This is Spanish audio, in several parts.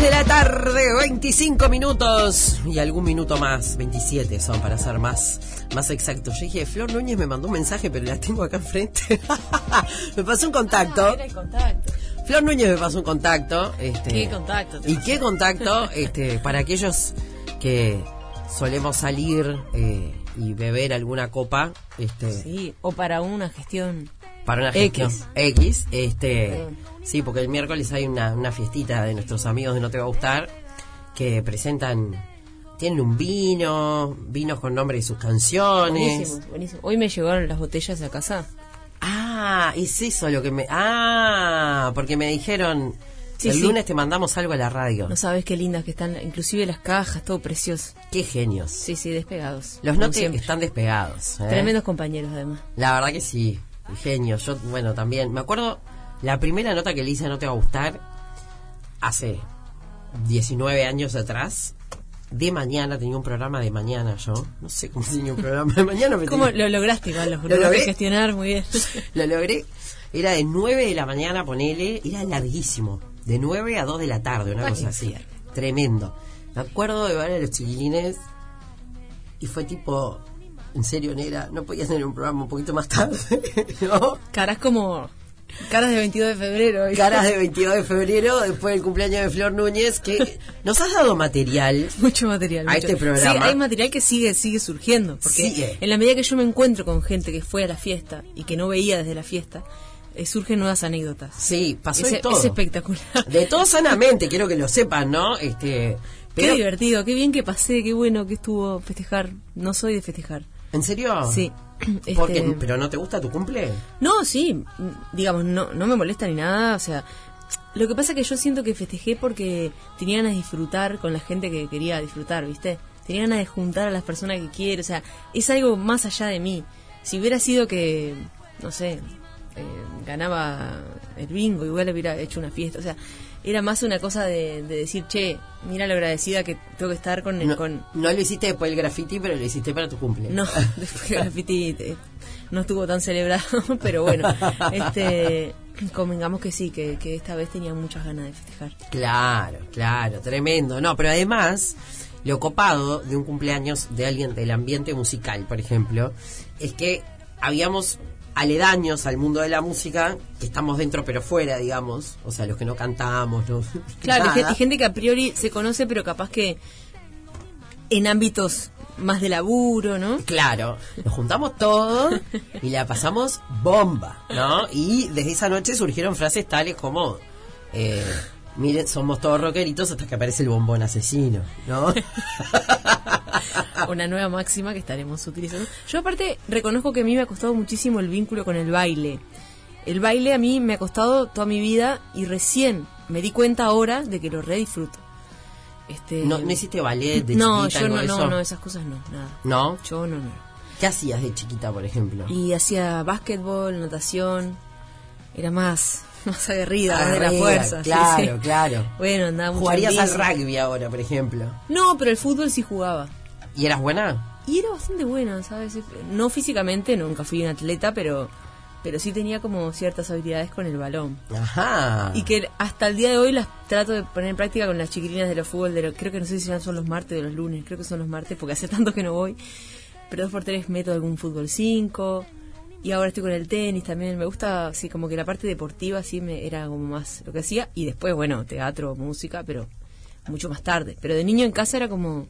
3 de la tarde, 25 minutos y algún minuto más, 27 son para ser más, más exactos. Yo dije, Flor Núñez me mandó un mensaje, pero la tengo acá enfrente. me pasó un contacto. Ah, era el contacto. Flor Núñez me pasó un contacto. Este, ¿Qué contacto ¿Y pasó? qué contacto? Este, para aquellos que solemos salir eh, y beber alguna copa, este, Sí, o para una gestión. Para una X. gestión X, este, Perdón. sí, porque el miércoles hay una, una fiestita de nuestros amigos de No Te Va a Gustar que presentan, tienen un vino, vinos con nombre de sus canciones. Buenísimo, buenísimo. Hoy me llegaron las botellas a casa. Ah, es eso lo que me... Ah, porque me dijeron, Sí, el sí. lunes te mandamos algo a la radio. No sabes qué lindas que están, inclusive las cajas, todo precioso. Qué genios. Sí, sí, despegados. Los notes están despegados. ¿eh? Tremendos compañeros, además. La verdad que sí, genios. Yo, bueno, también. Me acuerdo la primera nota que le hice No Te Va a Gustar hace 19 años atrás. De mañana, tenía un programa de mañana yo. No sé cómo tenía un programa de mañana. pero ¿Cómo tenía- lo lograste, igual? Lo ¿Lo logré? gestionar muy bien. Lo logré. Era de 9 de la mañana, ponele. Era larguísimo. De 9 a 2 de la tarde, una Ay, cosa así. Tremendo. Me acuerdo de ver a los chiquilines. Y fue tipo. En serio, Nera, no podías tener un programa un poquito más tarde, ¿no? Caras como. Caras de 22 de febrero. Caras de 22 de febrero, después del cumpleaños de Flor Núñez, que nos has dado material. Mucho material. A mucho. este programa. Sí, hay material que sigue sigue surgiendo. Porque Sigue. en la medida que yo me encuentro con gente que fue a la fiesta y que no veía desde la fiesta, eh, surgen nuevas anécdotas. Sí, pasó es, de todo. es espectacular. De todo sanamente, quiero que lo sepan, ¿no? Este, Qué pero, divertido, qué bien que pasé, qué bueno que estuvo festejar. No soy de festejar. ¿En serio? Sí. Porque, Este, ¿Pero no te gusta tu cumple? No, sí, digamos, no, no me molesta ni nada, o sea, lo que pasa es que yo siento que festejé porque tenía ganas de disfrutar con la gente que quería disfrutar, ¿viste? Tenía ganas de juntar a las personas que quiero, o sea, es algo más allá de mí. Si hubiera sido que, no sé, eh, ganaba el bingo, igual hubiera hecho una fiesta, o sea, era más una cosa de, de decir, che, mira lo agradecida que tengo que estar con... el No, con no lo hiciste después del graffiti, pero lo hiciste para tu cumple. no, después de graffiti eh, no estuvo tan celebrado, pero bueno, este, convengamos que sí, que, que esta vez tenía muchas ganas de festejar. Claro, claro, tremendo. No, pero además, lo copado de un cumpleaños de alguien del ambiente musical, por ejemplo, es que habíamos aledaños al mundo de la música, que estamos dentro pero fuera, digamos, o sea, los que no cantamos, no. Claro, y gente que a priori se conoce, pero capaz que en ámbitos más de laburo, ¿no? Claro, nos juntamos todos y la pasamos bomba, ¿no? Y desde esa noche surgieron frases tales como, eh, miren, somos todos rockeritos hasta que aparece el bombón asesino, ¿no? Una nueva máxima que estaremos utilizando. Yo aparte reconozco que a mí me ha costado muchísimo el vínculo con el baile. El baile a mí me ha costado toda mi vida y recién me di cuenta ahora de que lo re disfruto. Este, ¿No, no hiciste ballet de no, chiquita, yo no, no, eso? no, esas cosas no, nada. ¿No? Yo no, no. ¿Qué hacías de chiquita, por ejemplo? Y hacía básquetbol, natación, era más, más aguerrida, más de la fuerza. Claro, sí. claro. Bueno, andaba mucho ¿Jugarías al rugby ahora, por ejemplo? No, pero el fútbol sí jugaba. ¿Y eras buena? Y era bastante buena, ¿sabes? No físicamente, nunca fui un atleta, pero, pero sí tenía como ciertas habilidades con el balón. Ajá. Y que hasta el día de hoy las trato de poner en práctica con las chiquilinas de los fútbol. De lo- creo que no sé si son los martes o los lunes, creo que son los martes porque hace tanto que no voy. Pero dos por tres meto algún fútbol 5. Y ahora estoy con el tenis también. Me gusta, así como que la parte deportiva sí me era como más lo que hacía. Y después, bueno, teatro, música, pero mucho más tarde. Pero de niño en casa era como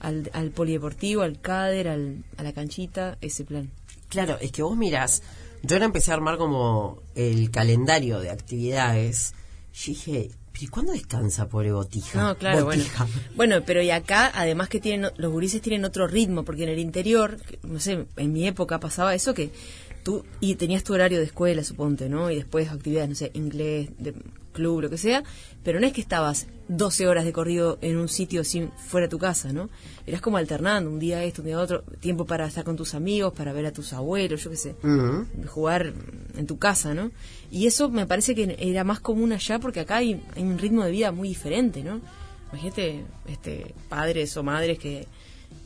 al, al polideportivo, al cáder, al, a la canchita, ese plan. Claro, es que vos mirás, yo ahora empecé a armar como el calendario de actividades. Yo dije, ¿pero y cuándo descansa, pobre botija? No, claro, bueno. Botija. Bueno, pero y acá, además que tienen, los gurises tienen otro ritmo, porque en el interior, no sé, en mi época pasaba eso que tú, y tenías tu horario de escuela, suponte, ¿no? Y después actividades, no sé, inglés, de club, lo que sea, pero no es que estabas 12 horas de corrido en un sitio sin, fuera de tu casa, ¿no? Eras como alternando, un día esto, un día otro, tiempo para estar con tus amigos, para ver a tus abuelos, yo qué sé jugar en tu casa, ¿no? Y eso me parece que era más común allá porque acá hay, hay un ritmo de vida muy diferente, ¿no? Imagínate este, padres o madres que,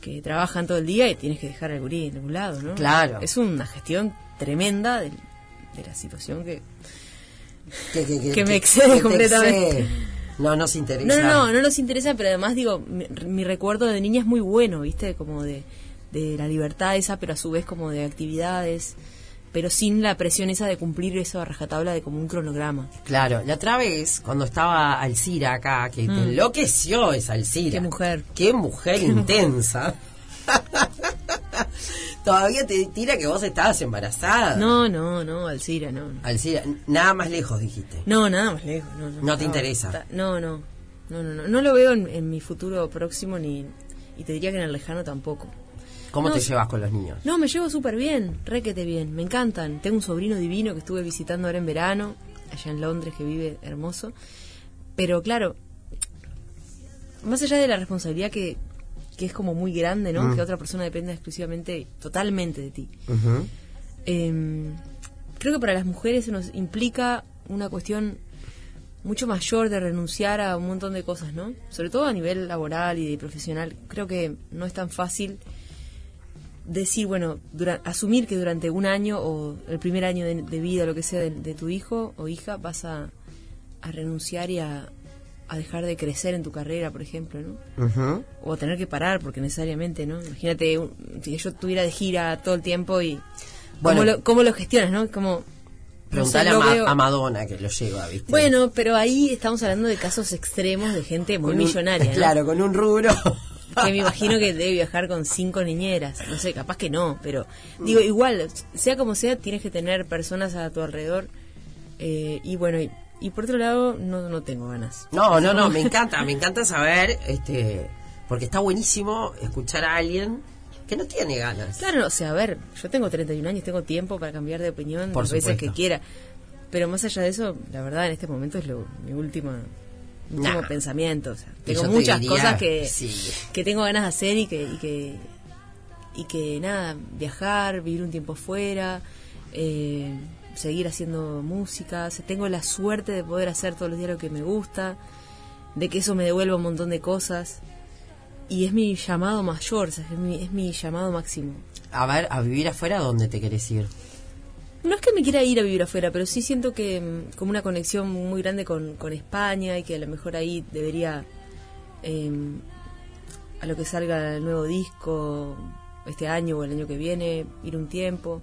que trabajan todo el día y tienes que dejar al gurí en algún lado, ¿no? Claro. Es una gestión tremenda de, de la situación que... Que, que- Que me excede te completamente. excede. No nos interesa. No, no, no, no nos interesa, pero además digo, mi, mi recuerdo de niña es muy bueno, ¿viste? Como de, de la libertad esa, pero a su vez como de actividades, pero sin la presión esa de cumplir eso a rajatabla de como un cronograma. Claro, la otra vez, cuando estaba Alcira acá, que te enloqueció esa Alcira. Mm. Qué mujer. Qué mujer intensa. Todavía te tira que vos estabas embarazada. No, no, no, Alcira, no. no. Alcira, nada más lejos dijiste. No, nada más lejos. No, no, No te interesa. está- No, no, no, no, no. No lo veo en, en mi futuro próximo ni y te diría que en el lejano tampoco. ¿Cómo No, te llevas con los niños? No, me llevo súper bien, requete bien, me encantan. Tengo un sobrino divino que estuve visitando ahora en verano, allá en Londres, que vive hermoso. Pero claro, más allá de la responsabilidad que, que es como muy grande, ¿no? Que otra persona dependa exclusivamente, totalmente de ti. Eh, creo que para las mujeres se nos implica una cuestión mucho mayor de renunciar a un montón de cosas, ¿no? Sobre todo a nivel laboral y profesional. Creo que no es tan fácil decir, bueno, dura- asumir que durante un año o el primer año de, de vida, lo que sea, de, de tu hijo o hija, vas a, a renunciar y a, a dejar de crecer en tu carrera, por ejemplo, ¿no? O tener que parar porque necesariamente no imagínate un- si yo estuviera de gira todo el tiempo y Bueno. cómo, lo, cómo lo gestionas no como no sé, Preguntale a, Ma- a Madonna que lo lleva, ¿viste? bueno pero ahí estamos hablando de casos extremos de gente muy Con un- millonaria ¿no? Claro, con un rubro. Que me imagino que debe viajar con cinco niñeras no sé capaz que no pero digo igual sea como sea tienes que tener personas a tu alrededor eh, y bueno y, y por otro lado no no tengo ganas No, no, no, me encanta, me encanta saber, este, porque está buenísimo escuchar a alguien que no tiene ganas. Claro, o sea, a ver, yo tengo 31 años, tengo tiempo para cambiar de opinión Por las veces que quiera. Pero más allá de eso, la verdad, en este momento es lo, mi última, Nah. pensamiento. O sea, Y tengo te muchas cosas que, sí. que tengo ganas de hacer y que, y que, y que nada, viajar, vivir un tiempo fuera, eh, seguir haciendo música. O sea, tengo la suerte de poder hacer todos los días lo que me gusta, de que eso me devuelva un montón de cosas. Y es mi llamado mayor, o sea, es mi, es mi llamado máximo. A ver, a vivir afuera, ¿dónde te querés ir? No es que me quiera ir a vivir afuera, pero sí siento que mm, como una conexión muy grande con, España y que a lo mejor ahí debería, eh, a lo que salga el nuevo disco este año o el año que viene, ir un tiempo.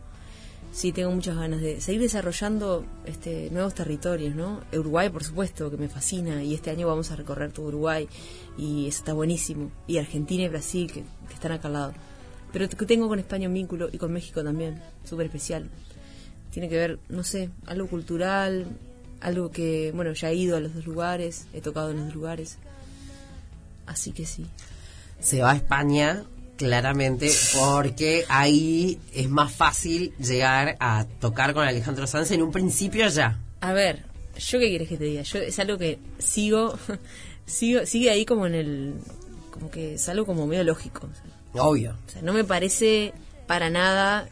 Sí, tengo muchas ganas de seguir desarrollando este, nuevos territorios, ¿no? Uruguay, por supuesto, que me fascina, y este año vamos a recorrer todo Uruguay, y eso está buenísimo. Y Argentina y Brasil, que, están acá al lado. Pero tengo con España un vínculo, y con México también, súper especial tiene que ver, no sé, algo cultural, algo que, bueno, ya he ido a los dos lugares, he tocado en los dos lugares. Así que sí. Se va a España, claramente, porque ahí es más fácil llegar a tocar con Alejandro Sanz en un principio ya. A ver, ¿yo qué quieres que te diga? Yo es algo que sigo, sigo sigue ahí como en el, como que es algo como medio lógico. O sea, Obvio. o sea, no me parece para nada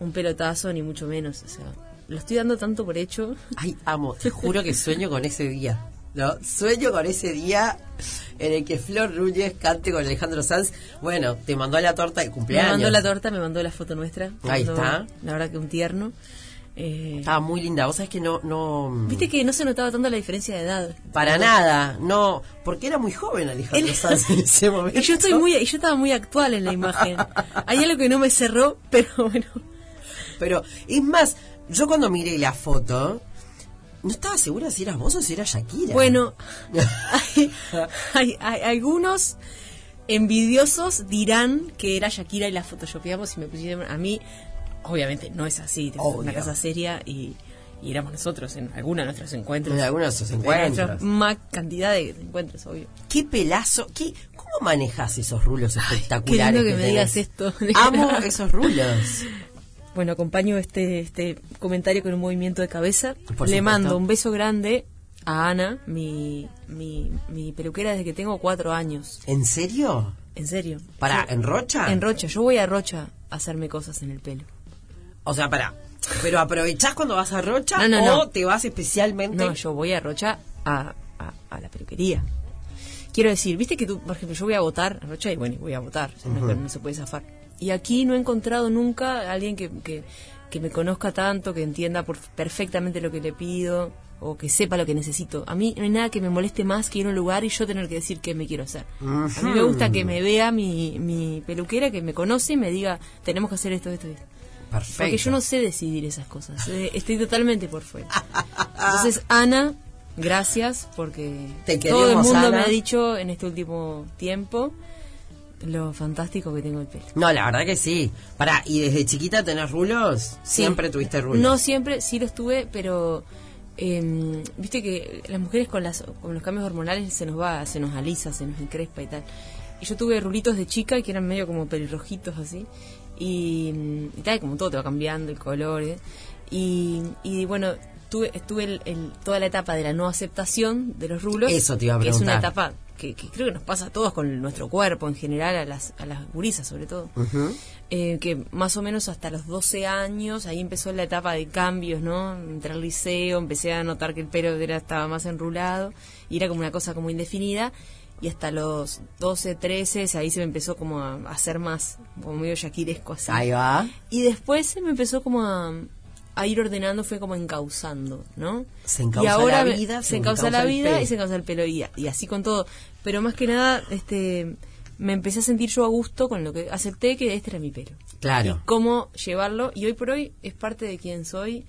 un pelotazo, ni mucho menos. O sea, lo estoy dando tanto por hecho. Ay, amo, te juro que sueño con ese día. ¿no? Sueño con ese día en el que Flor Núñez cante con Alejandro Sanz. Bueno, te mandó la torta de Me cumpleaños. mandó la torta, me mandó la foto nuestra. me Ahí mandó, está. La verdad que un tierno. Eh, Estaba muy linda. Vos sabés que no, no. Viste que no se notaba tanto la diferencia de edad. Para nada, no. Porque era muy joven Alejandro Sanz en ese momento. Y yo estoy muy, y yo estaba muy actual en la imagen. Hay algo que no me cerró, pero bueno. Pero, es más, yo cuando miré la foto, no estaba segura si eras vos o si era Shakira. Bueno, hay, hay- hay algunos envidiosos dirán que era Shakira y la photoshopeamos y me pusieron a mí. Obviamente no es así, Obvio. una casa seria y, y éramos nosotros en algunos de nuestros encuentros. En algunos de En encuentros. más cantidad de encuentros, obvio. Qué pelazo, qué, ¿cómo manejas esos rulos Qué espectaculares? lindo que me tenés? digas esto. Amo esos rulos. Bueno, acompaño este, este comentario con un movimiento de cabeza. Por Le supuesto. mando un beso grande a Ana, mi, mi, mi peluquera desde que tengo cuatro años. ¿En serio? En serio. ¿Para, Sí. en Rocha? En Rocha. Yo voy a Rocha a hacerme cosas en el pelo. O sea, para. ¿Pero aprovechás cuando vas a Rocha No, no, o no. te vas especialmente? No, yo voy a Rocha a, a, a la peluquería. Quiero decir, viste que tú, por ejemplo, yo voy a votar a Rocha y bueno, voy a votar, o sea, no, no se puede zafar. Y aquí no he encontrado nunca a alguien que, que, que me conozca tanto, que entienda por, perfectamente lo que le pido. o que sepa lo que necesito. A mí no hay nada que me moleste más que ir a un lugar y yo tener que decir qué me quiero hacer. A mí me gusta que me vea mi, mi peluquera, que me conoce y me diga, tenemos que hacer esto, esto, esto. Perfecto. Porque yo no sé decidir esas cosas. Eh, Estoy totalmente por fuera. Entonces, Ana, gracias porque Te todo el mundo Ana. me ha dicho en este último tiempo lo fantástico que tengo el pelo. No, la verdad que sí. Pará, ¿y desde chiquita tenés rulos? Sí. Siempre tuviste rulos. No siempre, sí los tuve, pero eh, viste que las mujeres con, las, con los cambios hormonales se nos va, se nos alisa, se nos encrespa y tal. Y yo tuve rulitos de chica que eran medio como pelirrojitos así. Y, mm, y tal, como todo te va cambiando el color. ¿eh? Y, y bueno, tuve, estuve el- el- toda la etapa de la no aceptación de los rulos. Eso te iba a Que es una preguntar. etapa que, que creo que nos pasa a todos con nuestro cuerpo en general, a las, a las gurisas sobre todo eh, que más o menos hasta los 12 años, ahí empezó la etapa de cambios, ¿no? Entré al liceo, empecé a notar que el pelo era, estaba más enrulado y era como una cosa como indefinida. Y hasta los 12, 13, ahí se me empezó como a hacer más, como medio yaquiresco así. Ahí va. Y después se me empezó como a, a ir ordenando, fue como encauzando, ¿no? Se encausa y ahora la vida, se, encausa encausa la vida y se encausa el pelo y, y así con todo. Pero más que nada, este, me empecé a sentir yo a gusto con lo que acepté que este era mi pelo. Claro. Y cómo llevarlo y hoy por hoy es parte de quien soy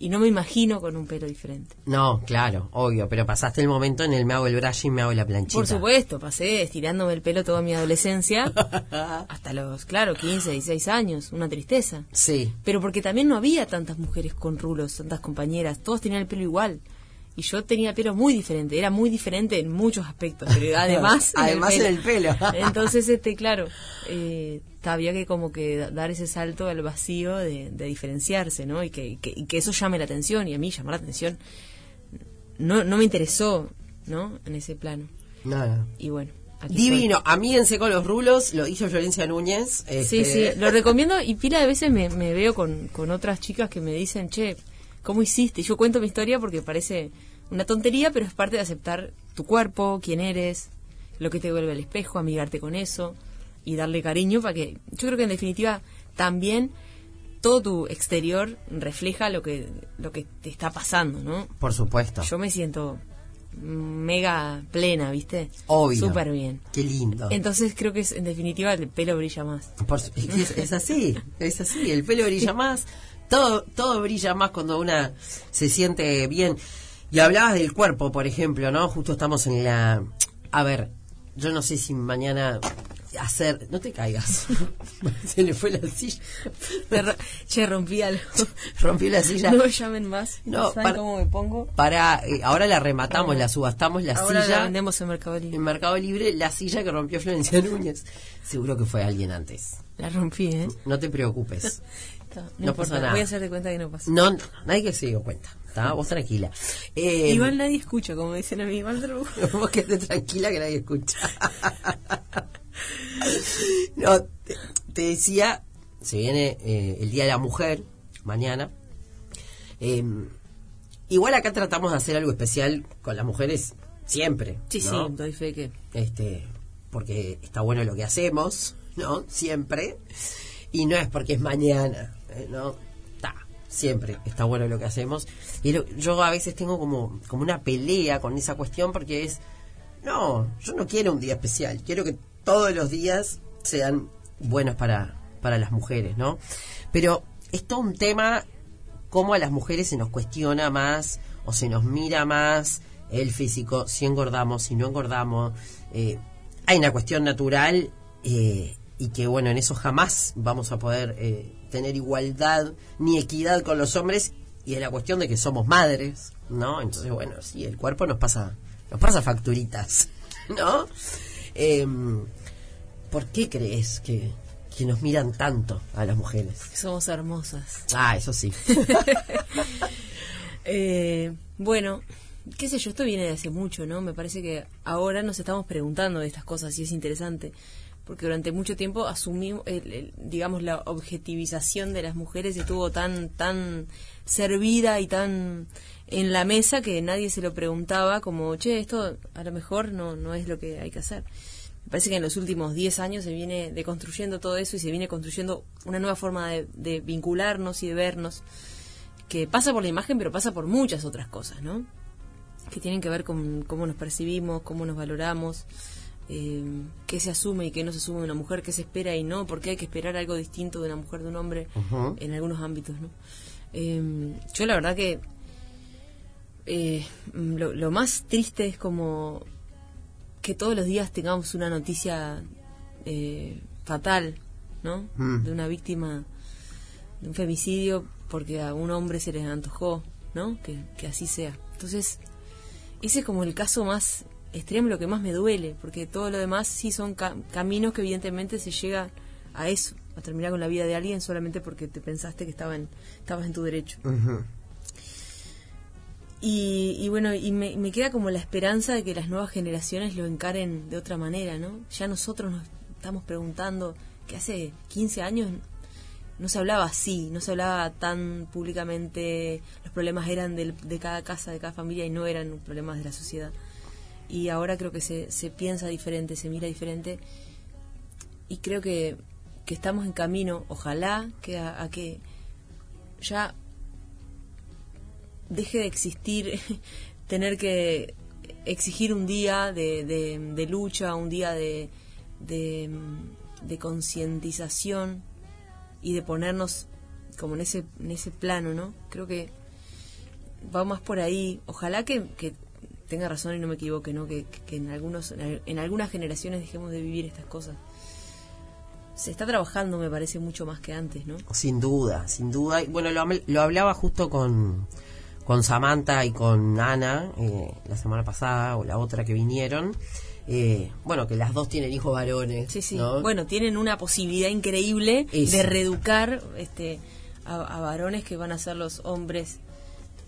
y no me imagino con un pelo diferente. No, claro, obvio, pero pasaste el momento en el me hago el brush y me hago la planchita. Por supuesto, pasé estirándome el pelo toda mi adolescencia hasta los, claro, 15, 16 años, una tristeza. Sí. Pero porque también no había tantas mujeres con rulos, tantas compañeras, todos tenían el pelo igual. Y yo tenía el pelo muy diferente, era muy diferente en muchos aspectos, pero además Además en el pelo. Entonces, este, claro, eh, había que como que da- dar ese salto al vacío de, de diferenciarse, ¿no? Y que, que, y que eso llame la atención, y a mí llamar la atención no, no me interesó, ¿no? En ese plano. Nada. Y bueno. aquí Divino, amíguense con los rulos, lo hizo Florencia Núñez. Sí, este, sí, lo recomiendo y pila de veces me, me veo con, con otras chicas que me dicen, che, ¿cómo hiciste? Y yo cuento mi historia porque parece una tontería, pero es parte de aceptar tu cuerpo, quién eres, lo que te vuelve al espejo, amigarte con eso y darle cariño para que, yo creo que en definitiva también todo tu exterior refleja lo que, lo que te está pasando, ¿no? Por supuesto. Yo me siento mega plena, ¿viste? Obvio. Súper bien. Qué lindo. Entonces creo que es, en definitiva el pelo brilla más. Por es, es así, es así, el pelo brilla más, todo, todo brilla más cuando una se siente bien. Y hablabas del cuerpo, por ejemplo, ¿no? Justo estamos en la... A ver, yo no sé si mañana hacer... No te caigas. se le fue la silla. Me ro- che, rompí algo. Rompió la silla. No me llamen más. No, ¿Saben para- cómo me pongo? Para, eh, ahora la rematamos, la subastamos la Ahora silla. la vendemos en Mercado Libre. En Mercado Libre, la silla que rompió Florencia Núñez. Seguro que fue alguien antes. La rompí, ¿eh? No te preocupes. No No, pasa nada. Voy a hacer de cuenta que no pasa. No, no, nadie que se dio cuenta. ¿Está? Vos tranquila. Eh, Igual nadie escucha, como dicen a mí. Igual te Vos quedate tranquila que nadie escucha. no, te, te decía, se viene eh, el Día de la Mujer, mañana. Eh, igual acá tratamos de hacer algo especial con las mujeres siempre. Sí, ¿no? sí, doy fe que... este porque está bueno lo que hacemos, ¿no? Siempre. Y no es porque es mañana, ¿eh? ¿no? Siempre está bueno lo que hacemos. Y lo- yo a veces tengo como, como una pelea con esa cuestión porque es, no, yo no quiero un día especial, quiero que todos los días sean buenos para, para las mujeres, ¿no? Pero es todo un tema cómo a las mujeres se nos cuestiona más o se nos mira más el físico, si engordamos, si no engordamos. Eh, hay una cuestión natural eh, y que, bueno, en eso jamás vamos a poder eh, tener igualdad ni equidad con los hombres y es la cuestión de que somos madres, ¿no? Entonces, bueno, sí, el cuerpo nos pasa, nos pasa facturitas, ¿no? Em, ¿Por qué crees que, que nos miran tanto a las mujeres? Somos hermosas. Ah, eso sí. Eh, bueno, qué sé yo, esto viene de hace mucho, ¿no? Me parece que ahora nos estamos preguntando de estas cosas y es interesante. Porque durante mucho tiempo asumimos, el- digamos, la objetivización de las mujeres estuvo tan, tan servida y tan en la mesa que nadie se lo preguntaba como, che, esto a lo mejor no, no es lo que hay que hacer. Me parece que en los últimos 10 años se viene deconstruyendo todo eso y se viene construyendo una nueva forma de vincularnos y de vernos que pasa por la imagen, pero pasa por muchas otras cosas, ¿no? Que tienen que ver con cómo nos percibimos, cómo nos valoramos, eh, qué se asume y qué no se asume de una mujer, qué se espera y no, porque hay que esperar algo distinto de una mujer de un hombre Ujú. en algunos ámbitos, ¿no? Eh, yo la verdad que eh, lo, lo más triste es como que todos los días tengamos una noticia eh, fatal, ¿no? Mm. De una víctima de un femicidio porque a un hombre se les antojó, ¿no? Que, que así sea. Entonces, ese es como el caso más extremo, lo que más me duele, porque todo lo demás sí son ca- caminos que evidentemente se llega a eso, a terminar con la vida de alguien solamente porque te pensaste que estaba en, estabas en tu derecho. Y, y bueno, y me, me queda como la esperanza de que las nuevas generaciones lo encaren de otra manera, ¿no? Ya nosotros nos estamos preguntando que hace 15 años no se hablaba así, no se hablaba tan públicamente, los problemas eran del- de cada casa, de cada familia y no eran problemas de la sociedad. Y ahora creo que se, se piensa diferente, se mira diferente y creo que, que estamos en camino, ojalá que a, que ya deje de existir tener que exigir un día de, de- lucha, un día de, de, concientización y de ponernos como en ese, en ese plano, ¿no? Creo que va más por ahí. Ojalá que tenga razón y no me equivoque, ¿no? Que, que en, algunos, en algunas generaciones dejemos de vivir estas cosas. Se está trabajando, me parece, mucho más que antes, ¿no? Sin duda, sin duda. Bueno, lo, lo hablaba justo con, con Samantha y con Ana eh, la semana pasada o la otra que vinieron. Eh, bueno, que las dos tienen hijos varones. Sí, sí. ¿no? Bueno, tienen una posibilidad increíble Eso. de reeducar este, a, a varones que van a ser los hombres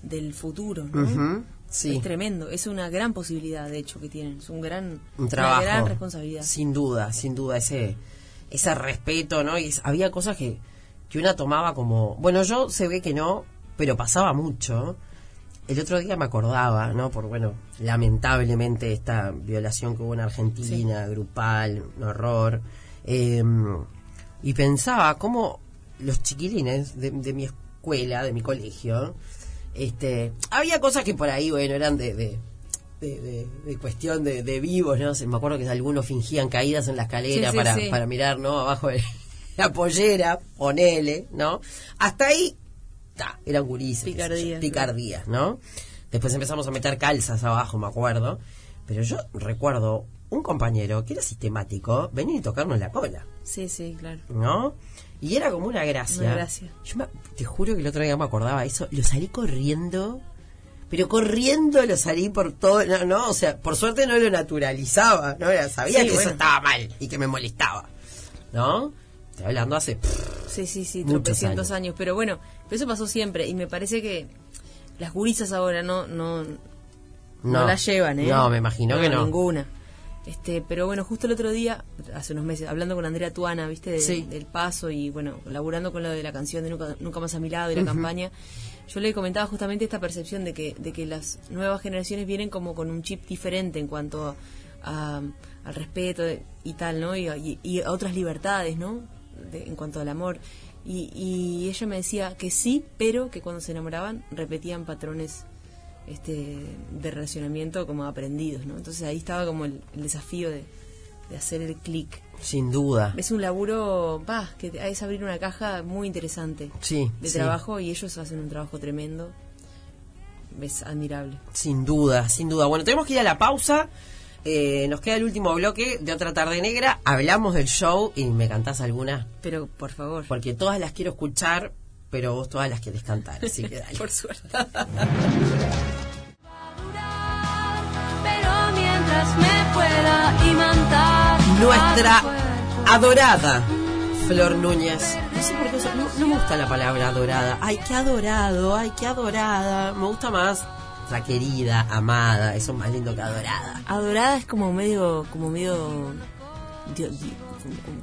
del futuro, ¿no? Sí. Es tremendo, es una gran posibilidad, de hecho, que tienen. Es un gran, un trabajo. una gran responsabilidad. Sin duda, sin duda, ese, ese respeto, ¿no? Y es- había cosas que, que una tomaba como. Bueno, yo se ve que no, pero pasaba mucho. El otro día me acordaba, ¿no? Por, bueno, lamentablemente esta violación que hubo en Argentina, grupal, un horror. eh, y pensaba cómo los chiquilines de, de mi escuela, de mi colegio, este, había cosas que por ahí, bueno, eran de, de, de, de- de cuestión de, vivos, ¿no? Se- Me acuerdo que algunos fingían caídas en la escalera Sí, sí, para, sí. para mirar, ¿no? Abajo de la pollera, ponele, ¿no? Hasta ahí, ta, eran gurises. Picardías, Picardías, ¿no? Después empezamos a meter calzas abajo, me acuerdo. Pero yo recuerdo un compañero que era sistemático venir y tocarnos la cola, Sí, sí, claro. ¿no? Y era como una gracia. Una gracia. Yo me- te juro que el otro día me acordaba eso. Lo salí corriendo, pero corriendo lo salí por todo. No, no, o sea, por suerte no lo naturalizaba, ¿no? Sabía Sí, que bueno. eso estaba mal y que me molestaba, ¿no? Estoy hablando hace. Sí, sí, sí, Muchos tropecientos años. años. Pero bueno, pero eso pasó siempre y me parece que las gurisas ahora no no, no, la llevan, ¿eh? No, me imagino que no. Ninguna. Este, pero bueno, justo el otro día, hace unos meses, hablando con Andrea Tuana, ¿viste? De- Sí. Del paso y bueno, laburando con lo de la canción de Nunca, Nunca más a mi lado y la campaña, yo le comentaba justamente esta percepción de que, de que las nuevas generaciones vienen como con un chip diferente en cuanto a, al respeto y tal, ¿no? Y, y- y a otras libertades, ¿no? De- en cuanto al amor. Y, y ella me decía que sí, pero que cuando se enamoraban repetían patrones este de relacionamiento como aprendidos, ¿no? Entonces ahí estaba como el, el desafío de, de hacer el clic. Sin duda. Es un laburo, va, que es abrir una caja muy interesante Sí. de sí. trabajo y ellos hacen un trabajo tremendo. Es admirable. Sin duda, sin duda. Bueno, tenemos que ir a la pausa. Eh, nos queda el último bloque de otra tarde negra. Hablamos del show y me cantás alguna. Pero por favor, Porque todas las quiero escuchar, pero vos todas las querés cantar. Así que dale. por suerte. Pero mientras me pueda imantar Nuestra adorada Flor Núñez. No sé por qué no, no me gusta la palabra adorada. Ay, qué adorado, ay, qué adorada. Me gusta más la querida, amada. Eso es más lindo que adorada. Adorada es como medio, como medio, di- di-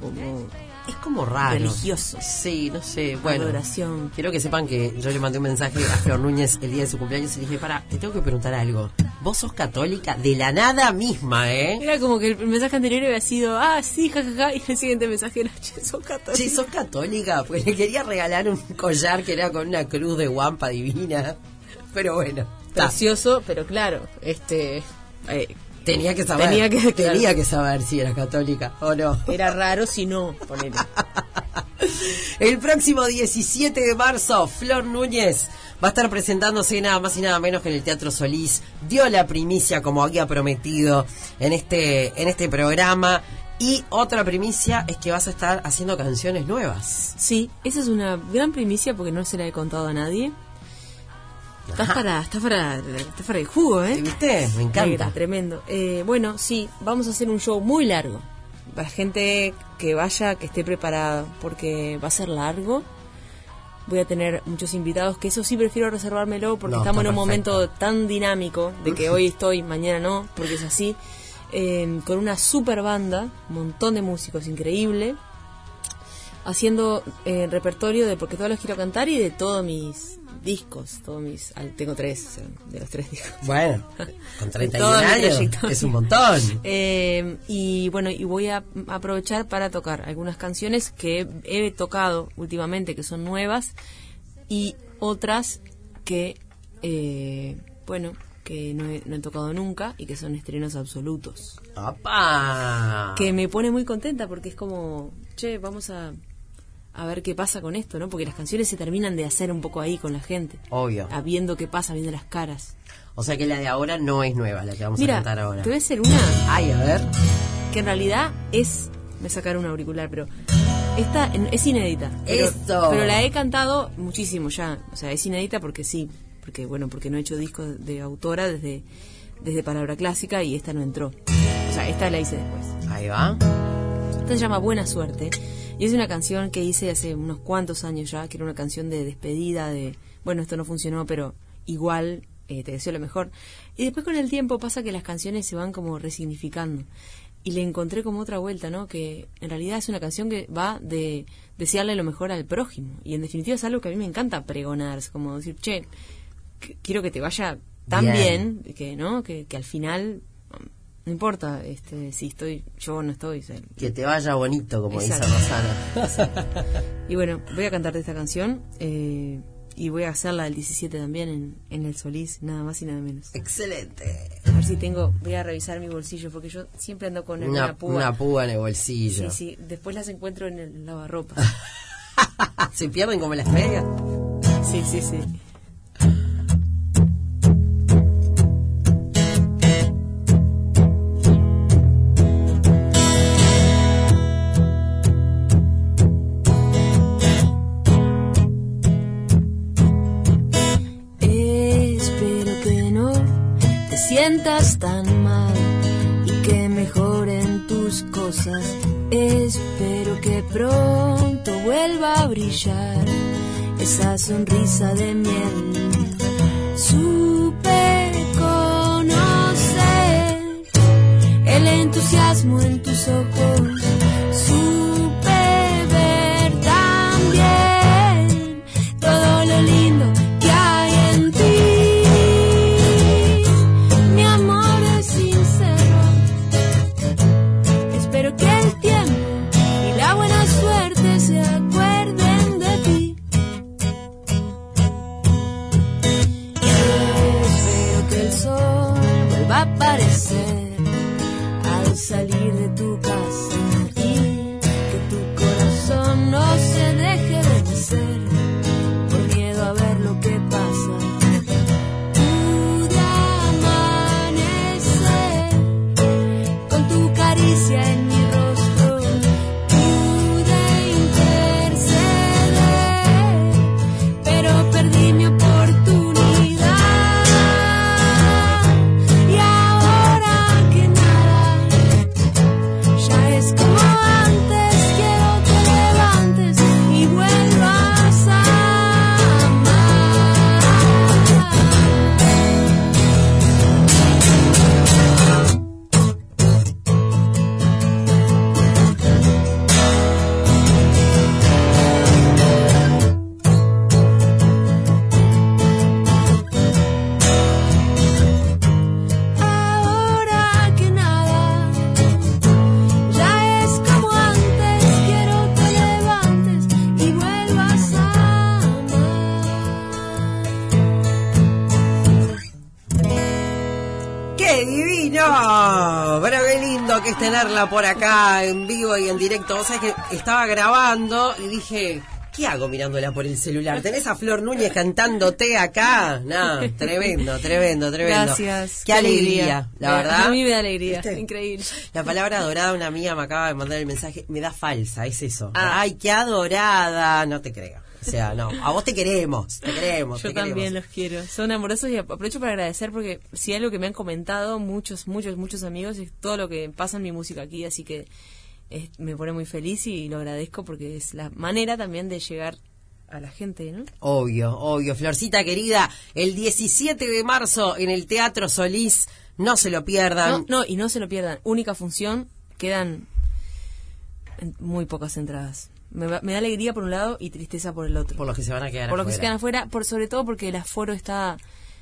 como, como- Es como raro. Religioso. Sí, no sé. Bueno, Adoración. quiero que sepan que yo le mandé un mensaje a Flor Núñez el día de su cumpleaños y le dije, para, te tengo que preguntar algo. Vos sos católica de la nada misma, ¿eh? Era como que el mensaje anterior había sido, ah, sí, jajaja, y el siguiente mensaje era, che, sos católico. Che, sos católica, pues le quería regalar un collar que era con una cruz de guampa divina. Pero bueno. Precioso, pero claro, este... eh, tenía que saber. Tenía que- claro. tenía que saber si era católica o no. era raro si no, ponele. El próximo 17 de marzo, Flor Núñez va a estar presentándose nada más y nada menos que en el Teatro Solís. Dio la primicia como había prometido en este, en este programa. Y otra primicia es que vas a estar haciendo canciones nuevas. Sí, esa es una gran primicia porque no se la he contado a nadie. Estás Ajá. para, estás para, estás para el jugo, ¿eh? ¿Viste? Me encanta. Tremendo. Eh, bueno, sí, vamos a hacer un show muy largo. Para gente que vaya, que esté preparada, porque va a ser largo. Voy a tener muchos invitados, que eso sí prefiero reservármelo porque No, estamos en un perfecto. momento tan dinámico de que hoy estoy, mañana no, porque es así. Eh, con una super banda, un montón de músicos, increíble. Haciendo eh, repertorio de porque todos los quiero cantar y de todos mis discos, todos mis, tengo tres, de los tres discos. Bueno, con 31 Toda mi años es un montón. Eh, y bueno, y voy a aprovechar para tocar algunas canciones que he tocado últimamente, que son nuevas, y otras que, eh, bueno, que no he, no he tocado nunca y que son estrenos absolutos. ¡Apa! Que me pone muy contenta porque es como, che, vamos a, a ver qué pasa con esto, ¿no? Porque las canciones se terminan de hacer un poco ahí con la gente. Obvio. a viendo qué pasa, viendo las caras. O sea que la de ahora no es nueva, la que vamos a cantar ahora. te voy a hacer una Ay, a ver. que en realidad es me sacaron un auricular pero esta es inédita pero, Eso. pero la he cantado muchísimo ya o sea es inédita porque sí porque bueno porque no he hecho disco de autora desde desde palabra clásica y esta no entró o sea esta la hice después Ahí va. esta se llama Buena Suerte y es una canción que hice hace unos cuantos años ya, que era una canción de despedida, de, bueno, esto no funcionó, pero igual eh, te deseo lo mejor. Y después con el tiempo pasa que las canciones se van como resignificando. Y le encontré como otra vuelta, ¿no? Que en realidad es una canción que va de desearle lo mejor al prójimo. Y en definitiva es algo que a mí me encanta pregonar, es como decir, che, quiero que te vaya tan Bien. bien, que, ¿no? Que, que al final... No importa este, si estoy yo o no estoy. o sea, Que te vaya bonito, como Exacto. dice Rosana. y bueno, voy a cantarte esta canción eh, y voy a hacerla el 17 también en, en el Solís, nada más y nada menos. Excelente. A ver si tengo, voy a revisar mi bolsillo porque yo siempre ando con Una, una púa. una púa en el bolsillo. Sí, sí, después las encuentro en el lavarropa. ¿Se pierden como las medias? sí, sí, sí. Sientas tan mal y que mejoren tus cosas. Espero que pronto vuelva a brillar esa sonrisa de miel. Supe conocer el entusiasmo en tus ojos. Por acá en vivo y en directo. O sea que estaba grabando y dije, ¿qué hago mirándola por el celular? ¿Tenés a Flor Núñez cantándote acá? No, tremendo, tremendo, tremendo. Gracias. Qué alegría, la verdad. A mí me da alegría, ¿Viste? increíble. La palabra adorada, una amiga me acaba de mandar el mensaje, me da falsa, es eso. Ah. Ay, qué adorada, no te creo. O sea, no, a vos te queremos, te queremos. Yo te también queremos. los quiero. Son amorosos y aprovecho para agradecer porque si algo que me han comentado muchos, muchos, muchos amigos es todo lo que pasa en mi música aquí, así que eh, me pone muy feliz y lo agradezco porque es la manera también de llegar a la gente, ¿no? Obvio, obvio. Florcita querida, el 17 de marzo en el Teatro Solís, no se lo pierdan. No, no, y no se lo pierdan. Única función, quedan muy pocas entradas. Me, va- me da alegría por un lado y tristeza por el otro. Por los que se van a quedar por los que se afuera. quedan afuera, por, sobre todo porque el aforo está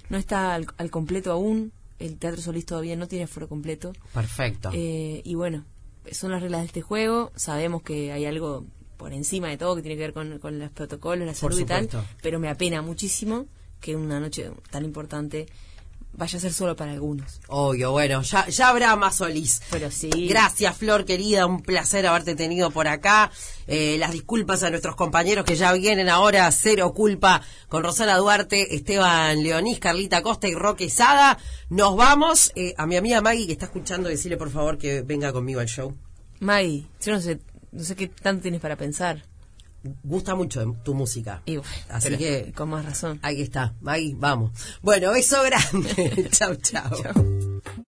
no está al, al completo aún. El Teatro Solís todavía no tiene aforo completo. Perfecto. Eh, y bueno, son las reglas de este juego. Sabemos que hay algo por encima de todo que tiene que ver con, con los protocolos, la Por salud y tal. Pero me apena muchísimo que una noche tan importante vaya a ser solo para algunos. Obvio, bueno, ya, ya habrá más Solís. Pero sí. Gracias, Flor, querida. Un placer haberte tenido por acá. Eh, las disculpas a nuestros compañeros que ya vienen ahora. Cero culpa con Rosana Duarte, Esteban Leonís, Carlita Costa y Roque Sada. Nos vamos. Eh, a mi amiga Maggie que está escuchando, decirle por favor que venga conmigo al show. Maggie, yo no sé, no sé qué tanto tienes para pensar. Gusta mucho tu música. Y Así que con más razón. ahí está. Maggie, vamos. Bueno, beso grande. chau, chau. Chao.